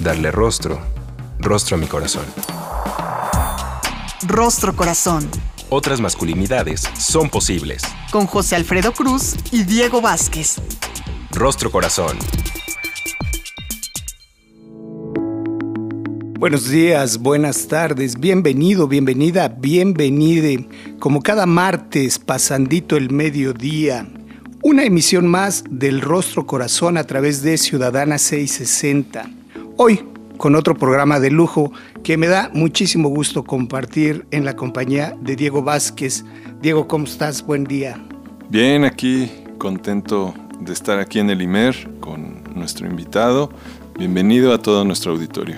Darle rostro, rostro a mi corazón. Rostro Corazón. Otras masculinidades son posibles. Con José Alfredo Cruz y Diego Vázquez. Rostro Corazón. Buenos días, buenas tardes, bienvenido, bienvenida, bienvenide. Como cada martes, pasandito el mediodía, una emisión más del Rostro Corazón a través de Ciudadana 660. Hoy, con otro programa de lujo que me da muchísimo gusto compartir en la compañía de Diego Vázquez. Diego, ¿cómo estás? Buen día. Bien, aquí contento de estar aquí en el IMER con nuestro invitado. Bienvenido a todo nuestro auditorio.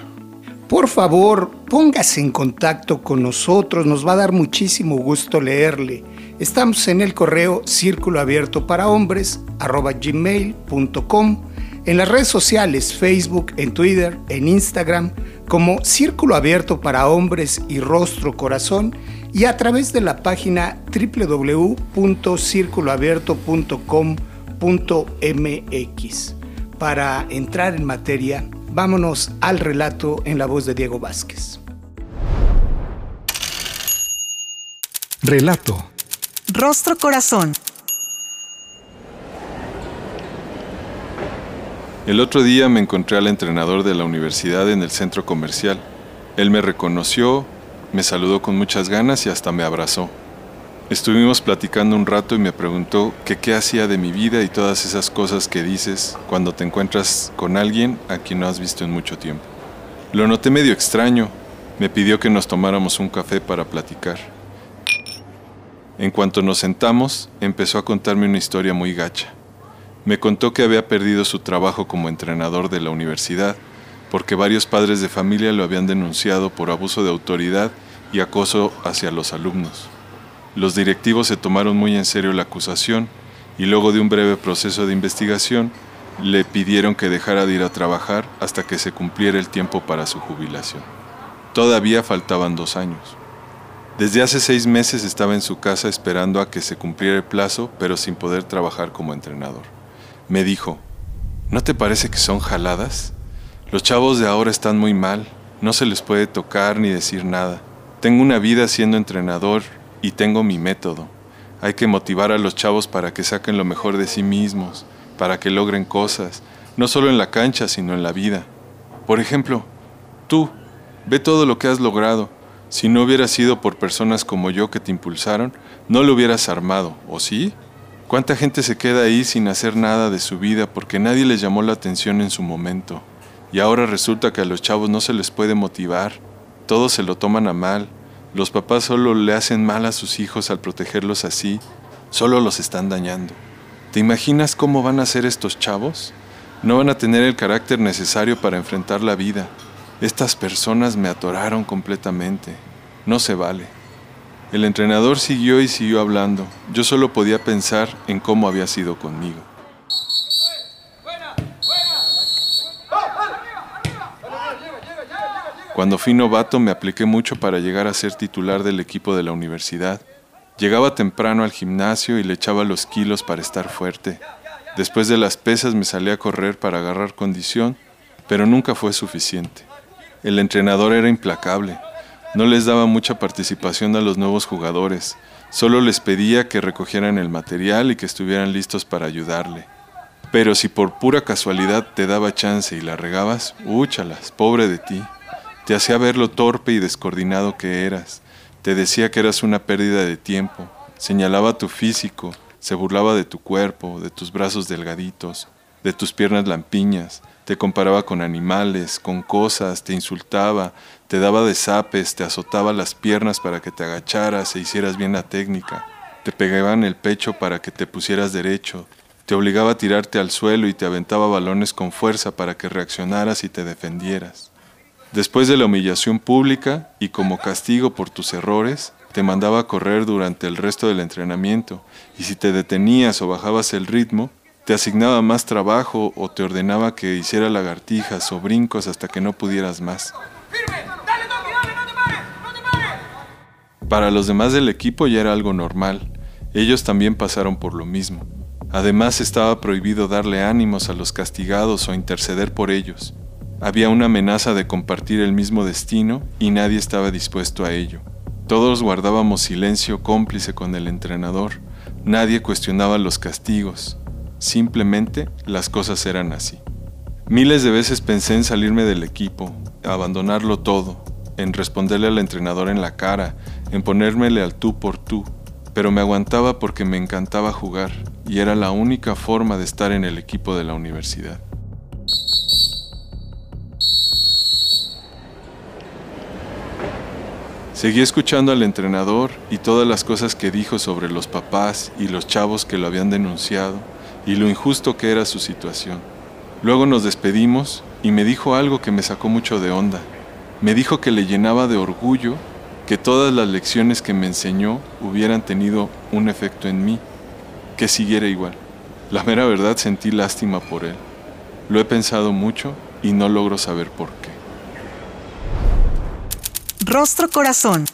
Por favor, póngase en contacto con nosotros, nos va a dar muchísimo gusto leerle. Estamos en el correo círculo abierto para hombres gmail.com, en las redes sociales Facebook, en Twitter, en Instagram, como Círculo Abierto para Hombres y Rostro Corazón y a través de la página www.circuloabierto.com.mx. Para entrar en materia, vámonos al relato en la voz de Diego Vázquez. Relato. Rostro Corazón. El otro día me encontré al entrenador de la universidad en el centro comercial. Él me reconoció, me saludó con muchas ganas y hasta me abrazó. Estuvimos platicando un rato y me preguntó qué hacía de mi vida y todas esas cosas que dices cuando te encuentras con alguien a quien no has visto en mucho tiempo. Lo noté medio extraño. Me pidió que nos tomáramos un café para platicar. En cuanto nos sentamos, empezó a contarme una historia muy gacha. Me contó que había perdido su trabajo como entrenador de la universidad porque varios padres de familia lo habían denunciado por abuso de autoridad y acoso hacia los alumnos. Los directivos se tomaron muy en serio la acusación y luego de un breve proceso de investigación le pidieron que dejara de ir a trabajar hasta que se cumpliera el tiempo para su jubilación. Todavía faltaban dos años. Desde hace seis meses estaba en su casa esperando a que se cumpliera el plazo, pero sin poder trabajar como entrenador. Me dijo, ¿no te parece que son jaladas? Los chavos de ahora están muy mal, no se les puede tocar ni decir nada. Tengo una vida siendo entrenador y tengo mi método. Hay que motivar a los chavos para que saquen lo mejor de sí mismos, para que logren cosas, no solo en la cancha, sino en la vida. Por ejemplo, tú, ve todo lo que has logrado. Si no hubiera sido por personas como yo que te impulsaron, no lo hubieras armado, ¿o sí? ¿Cuánta gente se queda ahí sin hacer nada de su vida porque nadie les llamó la atención en su momento? Y ahora resulta que a los chavos no se les puede motivar, todos se lo toman a mal, los papás solo le hacen mal a sus hijos al protegerlos así, solo los están dañando. ¿Te imaginas cómo van a ser estos chavos? No van a tener el carácter necesario para enfrentar la vida. Estas personas me atoraron completamente. No se vale. El entrenador siguió y siguió hablando. Yo solo podía pensar en cómo había sido conmigo. Cuando fui novato me apliqué mucho para llegar a ser titular del equipo de la universidad. Llegaba temprano al gimnasio y le echaba los kilos para estar fuerte. Después de las pesas me salía a correr para agarrar condición, pero nunca fue suficiente. El entrenador era implacable. No les daba mucha participación a los nuevos jugadores. Solo les pedía que recogieran el material y que estuvieran listos para ayudarle. Pero si por pura casualidad te daba chance y la regabas, úchalas, pobre de ti. Te hacía ver lo torpe y descoordinado que eras. Te decía que eras una pérdida de tiempo. Señalaba tu físico. Se burlaba de tu cuerpo, de tus brazos delgaditos, de tus piernas lampiñas. Te comparaba con animales, con cosas, te insultaba, te daba desapes, te azotaba las piernas para que te agacharas e hicieras bien la técnica. Te pegaba en el pecho para que te pusieras derecho. Te obligaba a tirarte al suelo y te aventaba balones con fuerza para que reaccionaras y te defendieras. Después de la humillación pública y como castigo por tus errores, te mandaba a correr durante el resto del entrenamiento y si te detenías o bajabas el ritmo, te asignaba más trabajo o te ordenaba que hiciera lagartijas o brincos hasta que no pudieras más. Para los demás del equipo ya era algo normal. Ellos también pasaron por lo mismo. Además estaba prohibido darle ánimos a los castigados o interceder por ellos. Había una amenaza de compartir el mismo destino y nadie estaba dispuesto a ello. Todos guardábamos silencio cómplice con el entrenador. Nadie cuestionaba los castigos. Simplemente las cosas eran así. Miles de veces pensé en salirme del equipo, abandonarlo todo, en responderle al entrenador en la cara, en ponérmele al tú por tú, pero me aguantaba porque me encantaba jugar y era la única forma de estar en el equipo de la universidad. Seguí escuchando al entrenador y todas las cosas que dijo sobre los papás y los chavos que lo habían denunciado y lo injusto que era su situación. Luego nos despedimos y me dijo algo que me sacó mucho de onda. Me dijo que le llenaba de orgullo que todas las lecciones que me enseñó hubieran tenido un efecto en mí, que siguiera igual. La mera verdad sentí lástima por él. Lo he pensado mucho y no logro saber por qué. Rostro Corazón.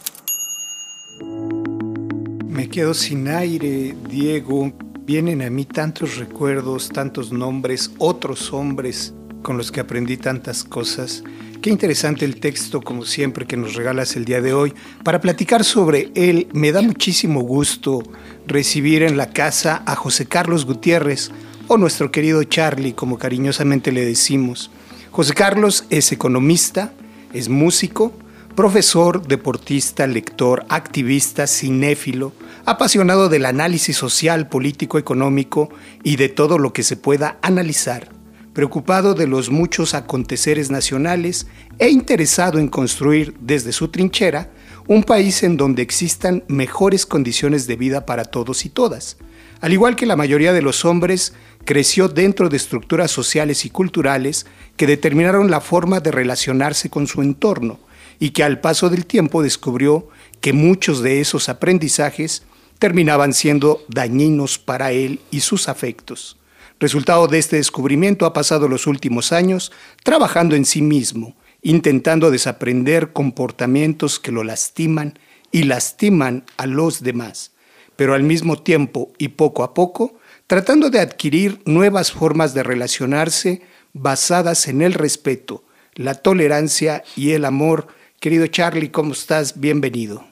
Me quedo sin aire, Diego. Vienen a mí tantos recuerdos, tantos nombres, otros hombres con los que aprendí tantas cosas. Qué interesante el texto, como siempre, que nos regalas el día de hoy. Para platicar sobre él, me da muchísimo gusto recibir en la casa a José Carlos Gutiérrez, o nuestro querido Charlie, como cariñosamente le decimos. José Carlos es economista, es músico, profesor, deportista, lector, activista, cinéfilo, apasionado del análisis social, político, económico y de todo lo que se pueda analizar, preocupado de los muchos aconteceres nacionales e interesado en construir desde su trinchera un país en donde existan mejores condiciones de vida para todos y todas. Al igual que la mayoría de los hombres, creció dentro de estructuras sociales y culturales que determinaron la forma de relacionarse con su entorno y que al paso del tiempo descubrió que muchos de esos aprendizajes terminaban siendo dañinos para él y sus afectos. Resultado de este descubrimiento ha pasado los últimos años trabajando en sí mismo, intentando desaprender comportamientos que lo lastiman y lastiman a los demás, pero al mismo tiempo y poco a poco tratando de adquirir nuevas formas de relacionarse basadas en el respeto, la tolerancia y el amor. Querido Charlie, ¿cómo estás? Bienvenido.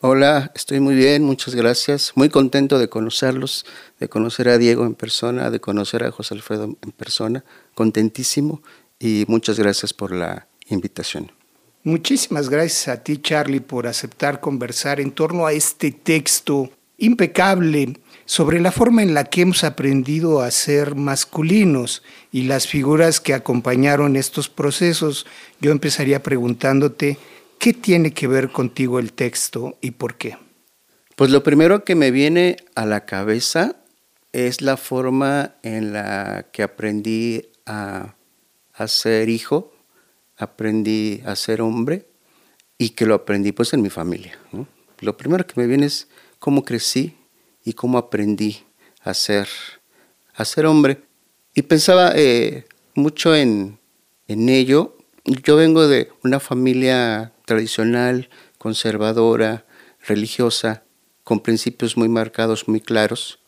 Hola, estoy muy bien, muchas gracias. Muy contento de conocerlos, de conocer a Diego en persona, de conocer a José Alfredo en persona. Contentísimo y muchas gracias por la invitación. Muchísimas gracias a ti, Charlie, por aceptar conversar en torno a este texto impecable sobre la forma en la que hemos aprendido a ser masculinos y las figuras que acompañaron estos procesos. Yo empezaría preguntándote, ¿Qué tiene que ver contigo el texto y por qué? Pues lo primero que me viene a la cabeza es la forma en la que aprendí a, ser hijo, aprendí a ser hombre y que lo aprendí pues en mi familia. Lo primero que me viene es cómo crecí y cómo aprendí a ser, a ser hombre. Y pensaba eh, mucho en ello. Yo vengo de una familia tradicional, conservadora, religiosa, con principios muy marcados, muy claros,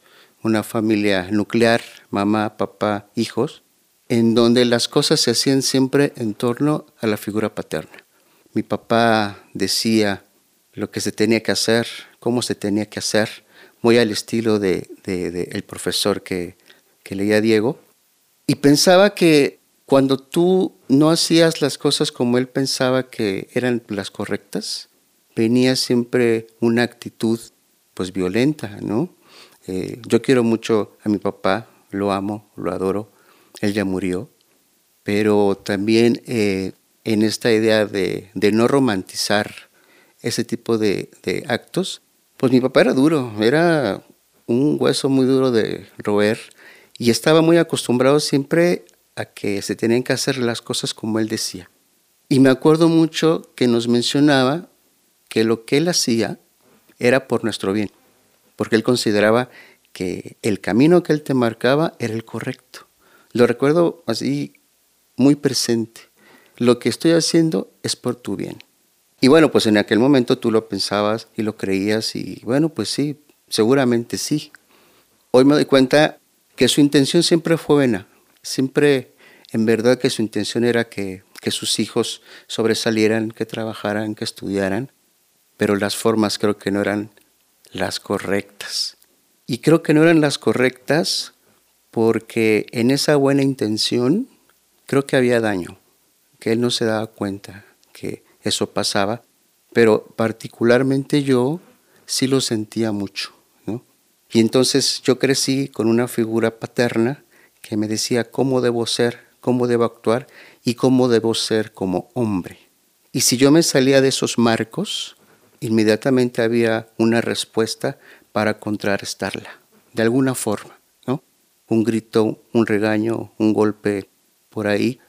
una familia nuclear, mamá, papá, hijos, en donde las cosas se hacían siempre en torno a la figura paterna. Mi papá decía lo que se tenía que hacer, cómo se tenía que hacer, muy al estilo de, el profesor que, que leía Diego, y pensaba que cuando tú no hacías las cosas como él pensaba que eran las correctas, venía siempre una actitud pues violenta, ¿no? Eh, yo quiero mucho a mi papá, lo amo, lo adoro, él ya murió, pero también eh, en esta idea de, no romantizar ese tipo de, de actos, pues mi papá era duro, era un hueso muy duro de roer y estaba muy acostumbrado siempre a que se tenían que hacer las cosas como él decía. Y me acuerdo mucho que nos mencionaba que lo que él hacía era por nuestro bien, porque él consideraba que el camino que él te marcaba era el correcto. Lo recuerdo así muy presente. Lo que estoy haciendo es por tu bien. Y bueno, pues en aquel momento tú lo pensabas y lo creías y bueno, pues sí, seguramente sí. Hoy me doy cuenta que su intención siempre fue buena, siempre en verdad que su intención era que, que sus hijos sobresalieran, que trabajaran, que estudiaran, pero las formas creo que no eran las correctas. Y creo que no eran las correctas porque en esa buena intención creo que había daño, que él no se daba cuenta que eso pasaba, pero particularmente yo sí lo sentía mucho. ¿no? Y entonces yo crecí con una figura paterna que me decía cómo debo ser, cómo debo actuar y cómo debo ser como hombre. Y si yo me salía de esos marcos, inmediatamente había una respuesta para contrarrestarla, de alguna forma, ¿no? Un grito, un regaño, un golpe por ahí.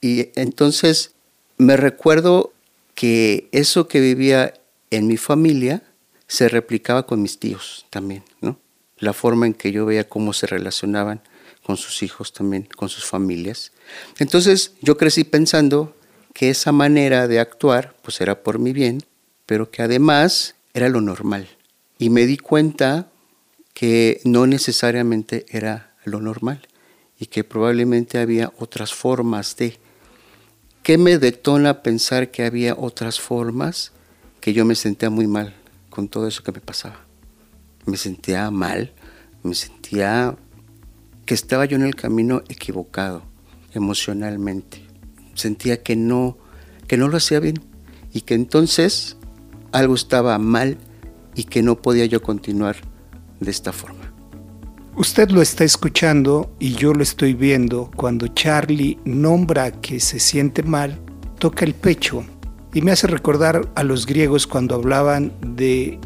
Y entonces me recuerdo que eso que vivía en mi familia se replicaba con mis tíos también, ¿no? La forma en que yo veía cómo se relacionaban con sus hijos también, con sus familias. Entonces yo crecí pensando que esa manera de actuar pues era por mi bien pero que además era lo normal. Y me di cuenta que no necesariamente era lo normal y que probablemente había otras formas de... ¿Qué me detona pensar que había otras formas? Que yo me sentía muy mal con todo eso que me pasaba. Me sentía mal, me sentía que estaba yo en el camino equivocado emocionalmente. Sentía que no, que no lo hacía bien y que entonces algo estaba mal y que no podía yo continuar de esta forma. Usted lo está escuchando y yo lo estoy viendo cuando Charlie nombra que se siente mal, toca el pecho y me hace recordar a los griegos cuando hablaban de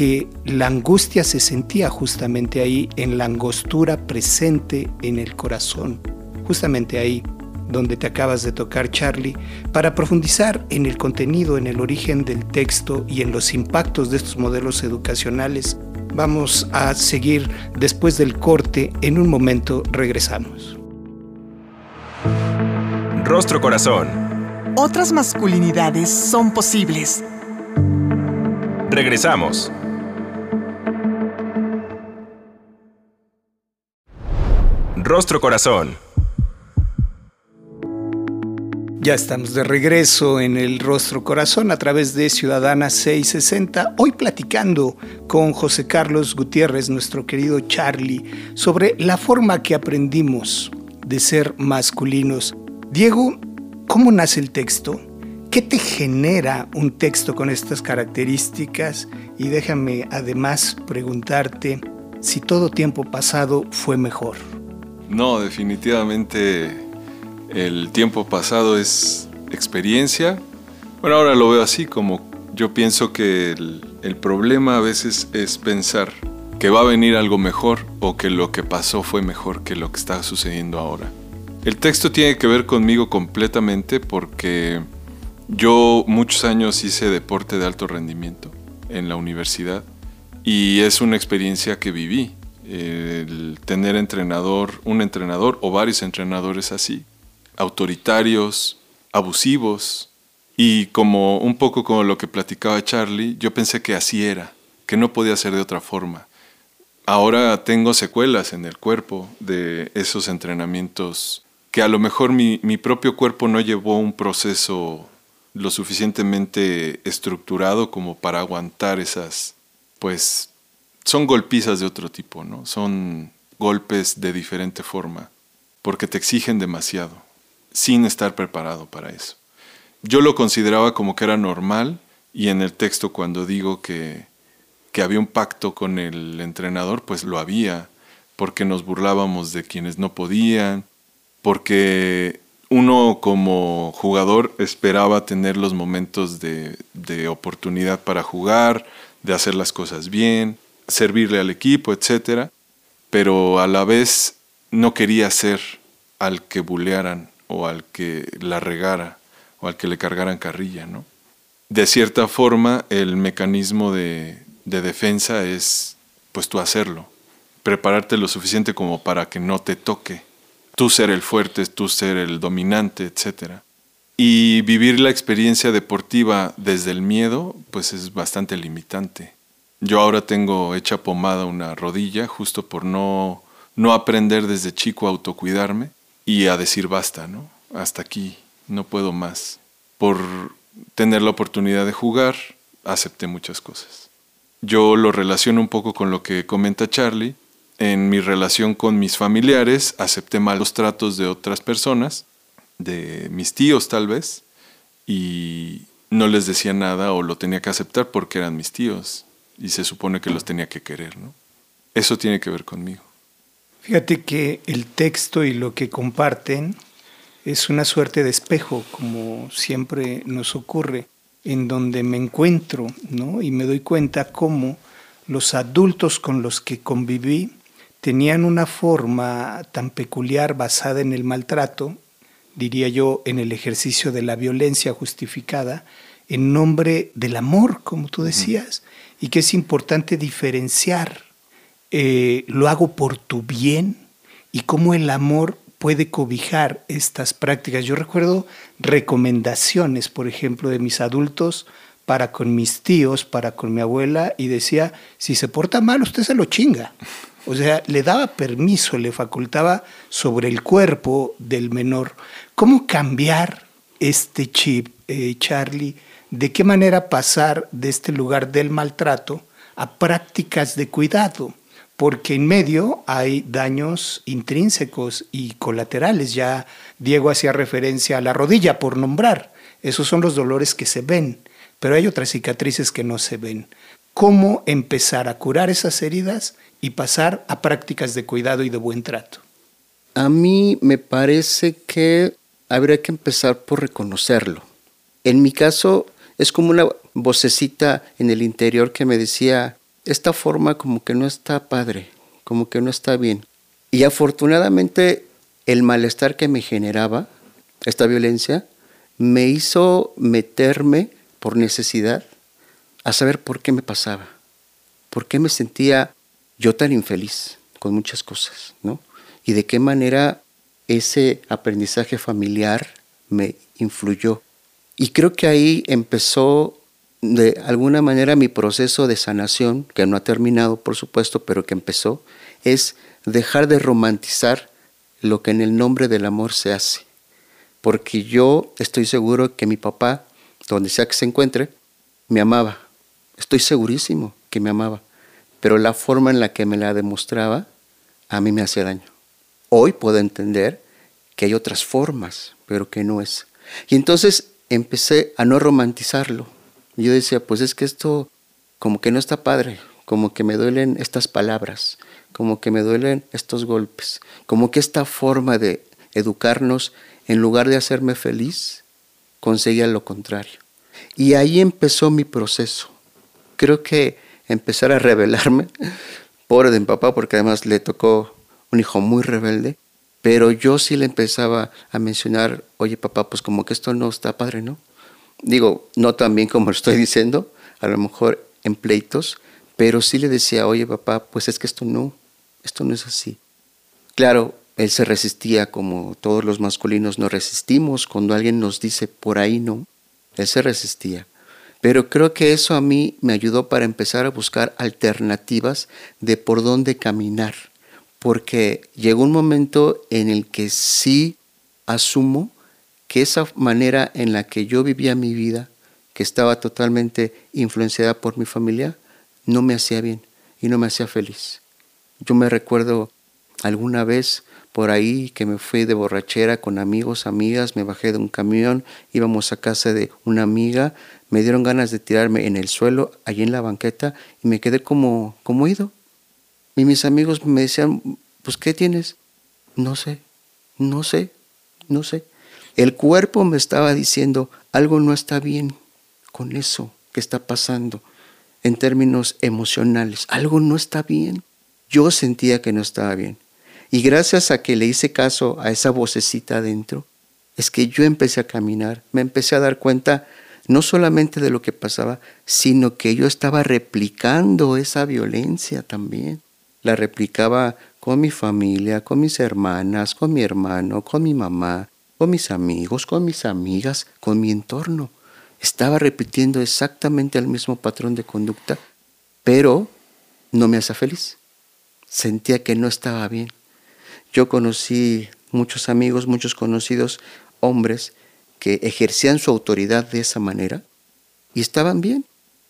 que la angustia se sentía justamente ahí, en la angostura presente en el corazón, justamente ahí donde te acabas de tocar, Charlie, para profundizar en el contenido, en el origen del texto y en los impactos de estos modelos educacionales. Vamos a seguir después del corte. En un momento regresamos. Rostro Corazón. Otras masculinidades son posibles. Regresamos. Rostro Corazón. Ya estamos de regreso en el Rostro Corazón a través de Ciudadana 660, hoy platicando con José Carlos Gutiérrez, nuestro querido Charlie, sobre la forma que aprendimos de ser masculinos. Diego, ¿cómo nace el texto? ¿Qué te genera un texto con estas características? Y déjame además preguntarte si todo tiempo pasado fue mejor. No, definitivamente el tiempo pasado es experiencia. Bueno, ahora lo veo así, como yo pienso que el, el, problema a veces es pensar que va a venir algo mejor o que lo que pasó fue mejor que lo que está sucediendo ahora. El texto tiene que ver conmigo completamente porque yo muchos años hice deporte de alto rendimiento en la universidad y es una experiencia que viví. El tener entrenador, un entrenador o varios entrenadores así, autoritarios, abusivos, y como un poco como lo que platicaba Charlie, yo pensé que así era, que no podía ser de otra forma. Ahora tengo secuelas en el cuerpo de esos entrenamientos que a lo mejor mi, mi propio cuerpo no llevó un proceso lo suficientemente estructurado como para aguantar esas, pues son golpizas de otro tipo, ¿no? Son golpes de diferente forma, porque te exigen demasiado sin estar preparado para eso. Yo lo consideraba como que era normal y en el texto cuando digo que, que había un pacto con el entrenador, pues lo había, porque nos burlábamos de quienes no podían, porque uno como jugador esperaba tener los momentos de, de, oportunidad para jugar, de hacer las cosas bien, servirle al equipo, etc. Pero a la vez no quería ser al que bulearan o al que la regara o al que le cargaran carrilla, ¿no? De cierta forma, el mecanismo de, de defensa es, pues tú hacerlo, prepararte lo suficiente como para que no te toque, tú ser el fuerte, tú ser el dominante, etc. Y vivir la experiencia deportiva desde el miedo, pues es bastante limitante. Yo ahora tengo hecha pomada una rodilla justo por no, no aprender desde chico a autocuidarme y a decir basta, ¿no? Hasta aquí, no puedo más. Por tener la oportunidad de jugar, acepté muchas cosas. Yo lo relaciono un poco con lo que comenta Charlie. En mi relación con mis familiares, acepté malos tratos de otras personas, de mis tíos tal vez, y no les decía nada o lo tenía que aceptar porque eran mis tíos y se supone que los tenía que querer, ¿no? Eso tiene que ver conmigo. Fíjate que el texto y lo que comparten es una suerte de espejo, como siempre nos ocurre, en donde me encuentro, ¿no? Y me doy cuenta cómo los adultos con los que conviví tenían una forma tan peculiar basada en el maltrato, diría yo, en el ejercicio de la violencia justificada, en nombre del amor, como tú decías, y que es importante diferenciar, eh, lo hago por tu bien, y cómo el amor puede cobijar estas prácticas. Yo recuerdo recomendaciones, por ejemplo, de mis adultos para con mis tíos, para con mi abuela, y decía, si se porta mal, usted se lo chinga. O sea, le daba permiso, le facultaba sobre el cuerpo del menor. ¿Cómo cambiar este chip, eh, Charlie? ¿De qué manera pasar de este lugar del maltrato a prácticas de cuidado? porque en medio hay daños intrínsecos y colaterales. Ya Diego hacía referencia a la rodilla, por nombrar. Esos son los dolores que se ven, pero hay otras cicatrices que no se ven. ¿Cómo empezar a curar esas heridas y pasar a prácticas de cuidado y de buen trato? A mí me parece que habría que empezar por reconocerlo. En mi caso, es como una vocecita en el interior que me decía, esta forma como que no está padre, como que no está bien. Y afortunadamente el malestar que me generaba, esta violencia, me hizo meterme por necesidad a saber por qué me pasaba, por qué me sentía yo tan infeliz con muchas cosas, ¿no? Y de qué manera ese aprendizaje familiar me influyó. Y creo que ahí empezó de alguna manera mi proceso de sanación, que no ha terminado por supuesto, pero que empezó, es dejar de romantizar lo que en el nombre del amor se hace. Porque yo estoy seguro que mi papá, donde sea que se encuentre, me amaba. Estoy segurísimo que me amaba. Pero la forma en la que me la demostraba, a mí me hacía daño. Hoy puedo entender que hay otras formas, pero que no es. Y entonces empecé a no romantizarlo yo decía, pues es que esto como que no está padre, como que me duelen estas palabras, como que me duelen estos golpes, como que esta forma de educarnos, en lugar de hacerme feliz, conseguía lo contrario. Y ahí empezó mi proceso. Creo que empezar a rebelarme, pobre de mi papá, porque además le tocó un hijo muy rebelde, pero yo sí le empezaba a mencionar, oye papá, pues como que esto no está padre, ¿no? digo, no tan bien como lo estoy diciendo, a lo mejor en pleitos, pero sí le decía, oye papá, pues es que esto no, esto no es así. Claro, él se resistía como todos los masculinos nos resistimos cuando alguien nos dice por ahí no, él se resistía. Pero creo que eso a mí me ayudó para empezar a buscar alternativas de por dónde caminar, porque llegó un momento en el que sí asumo que esa manera en la que yo vivía mi vida, que estaba totalmente influenciada por mi familia, no me hacía bien y no me hacía feliz. Yo me recuerdo alguna vez por ahí que me fui de borrachera con amigos, amigas, me bajé de un camión, íbamos a casa de una amiga, me dieron ganas de tirarme en el suelo, allí en la banqueta, y me quedé como, como ido. Y mis amigos me decían, pues ¿qué tienes? No sé, no sé, no sé. El cuerpo me estaba diciendo, algo no está bien con eso que está pasando en términos emocionales, algo no está bien. Yo sentía que no estaba bien. Y gracias a que le hice caso a esa vocecita adentro, es que yo empecé a caminar, me empecé a dar cuenta no solamente de lo que pasaba, sino que yo estaba replicando esa violencia también. La replicaba con mi familia, con mis hermanas, con mi hermano, con mi mamá, con mis amigos, con mis amigas, con mi entorno. Estaba repitiendo exactamente el mismo patrón de conducta, pero no me hacía feliz. Sentía que no estaba bien. Yo conocí muchos amigos, muchos conocidos hombres que ejercían su autoridad de esa manera y estaban bien.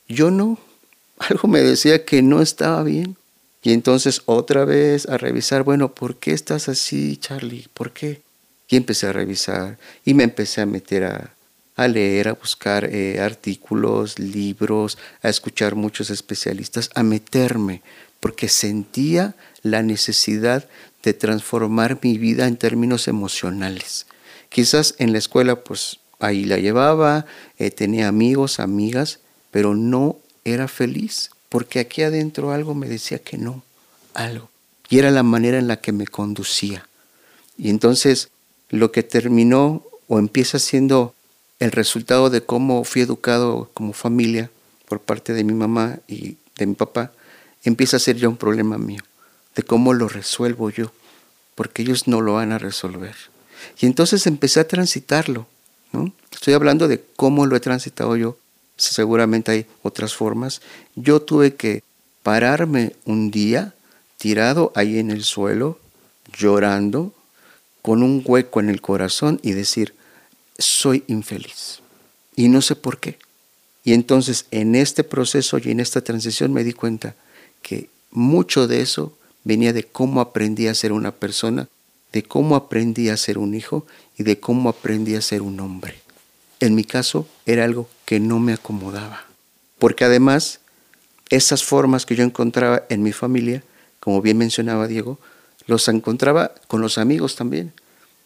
Yo no. Algo me decía que no estaba bien. Y entonces otra vez a revisar, bueno, ¿por qué estás así, Charlie? ¿Por qué? Y empecé a revisar y me empecé a meter a, leer, a buscar eh, artículos, libros, a escuchar muchos especialistas, a meterme, porque sentía la necesidad de transformar mi vida en términos emocionales. Quizás en la escuela, pues ahí la llevaba, eh, tenía amigos, amigas, pero no era feliz porque aquí adentro algo me decía que no, algo. Y era la manera en la que me conducía. Y entonces lo que terminó o empieza siendo el resultado de cómo fui educado como familia por parte de mi mamá y de mi papá, empieza a ser ya un problema mío, de cómo lo resuelvo yo, porque ellos no lo van a resolver. Y entonces empecé a transitarlo. ¿no? Estoy hablando de cómo lo he transitado yo seguramente hay otras formas. Yo tuve que pararme un día tirado ahí en el suelo, llorando, con un hueco en el corazón y decir, soy infeliz. Y no sé por qué. Y entonces en este proceso y en esta transición me di cuenta que mucho de eso venía de cómo aprendí a ser una persona, de cómo aprendí a ser un hijo y de cómo aprendí a ser un hombre. En mi caso era algo que no me acomodaba, porque además esas formas que yo encontraba en mi familia, como bien mencionaba Diego, los encontraba con los amigos también.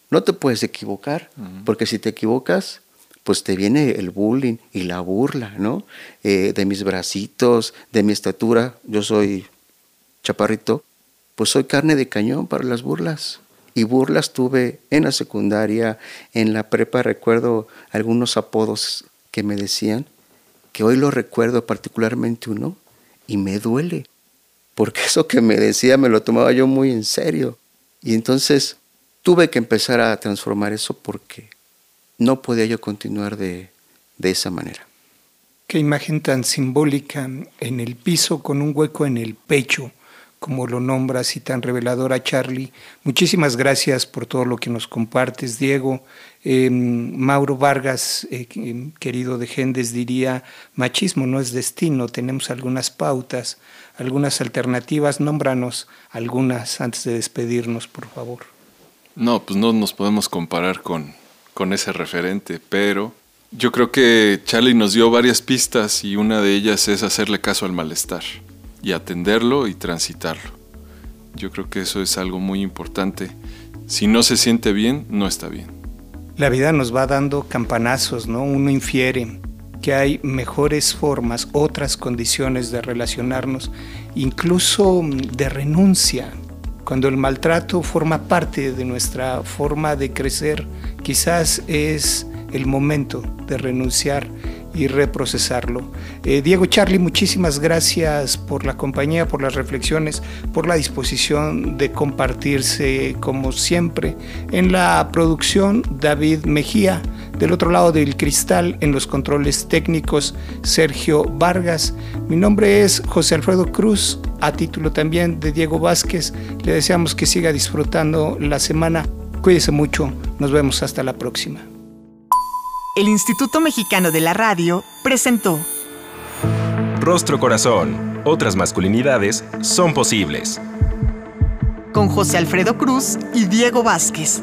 No te puedes equivocar, porque si te equivocas, pues te viene el bullying y la burla, ¿no? Eh, de mis bracitos, de mi estatura, yo soy chaparrito, pues soy carne de cañón para las burlas y burlas tuve en la secundaria, en la prepa recuerdo algunos apodos que me decían, que hoy lo recuerdo particularmente uno y me duele, porque eso que me decía me lo tomaba yo muy en serio. Y entonces tuve que empezar a transformar eso porque no podía yo continuar de, de esa manera. Qué imagen tan simbólica en el piso con un hueco en el pecho como lo nombras y tan reveladora, Charlie. Muchísimas gracias por todo lo que nos compartes, Diego. Em, Mauro Vargas, eh, em, querido de Gendes, diría, machismo no es destino, tenemos algunas pautas, algunas alternativas, nómbranos algunas antes de despedirnos, por favor. No, pues no nos podemos comparar con, con ese referente, pero yo creo que Charlie nos dio varias pistas y una de ellas es hacerle caso al malestar y atenderlo y transitarlo. Yo creo que eso es algo muy importante. Si no se siente bien, no está bien. La vida nos va dando campanazos, ¿no? Uno infiere que hay mejores formas, otras condiciones de relacionarnos, incluso de renuncia. Cuando el maltrato forma parte de nuestra forma de crecer, quizás es el momento de renunciar y reprocesarlo. Eh, Diego Charlie, muchísimas gracias por la compañía, por las reflexiones, por la disposición de compartirse como siempre. En la producción, David Mejía, del otro lado del cristal, en los controles técnicos, Sergio Vargas. Mi nombre es José Alfredo Cruz, a título también de Diego Vázquez. Le deseamos que siga disfrutando la semana. Cuídese mucho, nos vemos hasta la próxima el Instituto Mexicano de la Radio presentó Rostro Corazón. Otras masculinidades son posibles. Con José Alfredo Cruz y Diego Vázquez.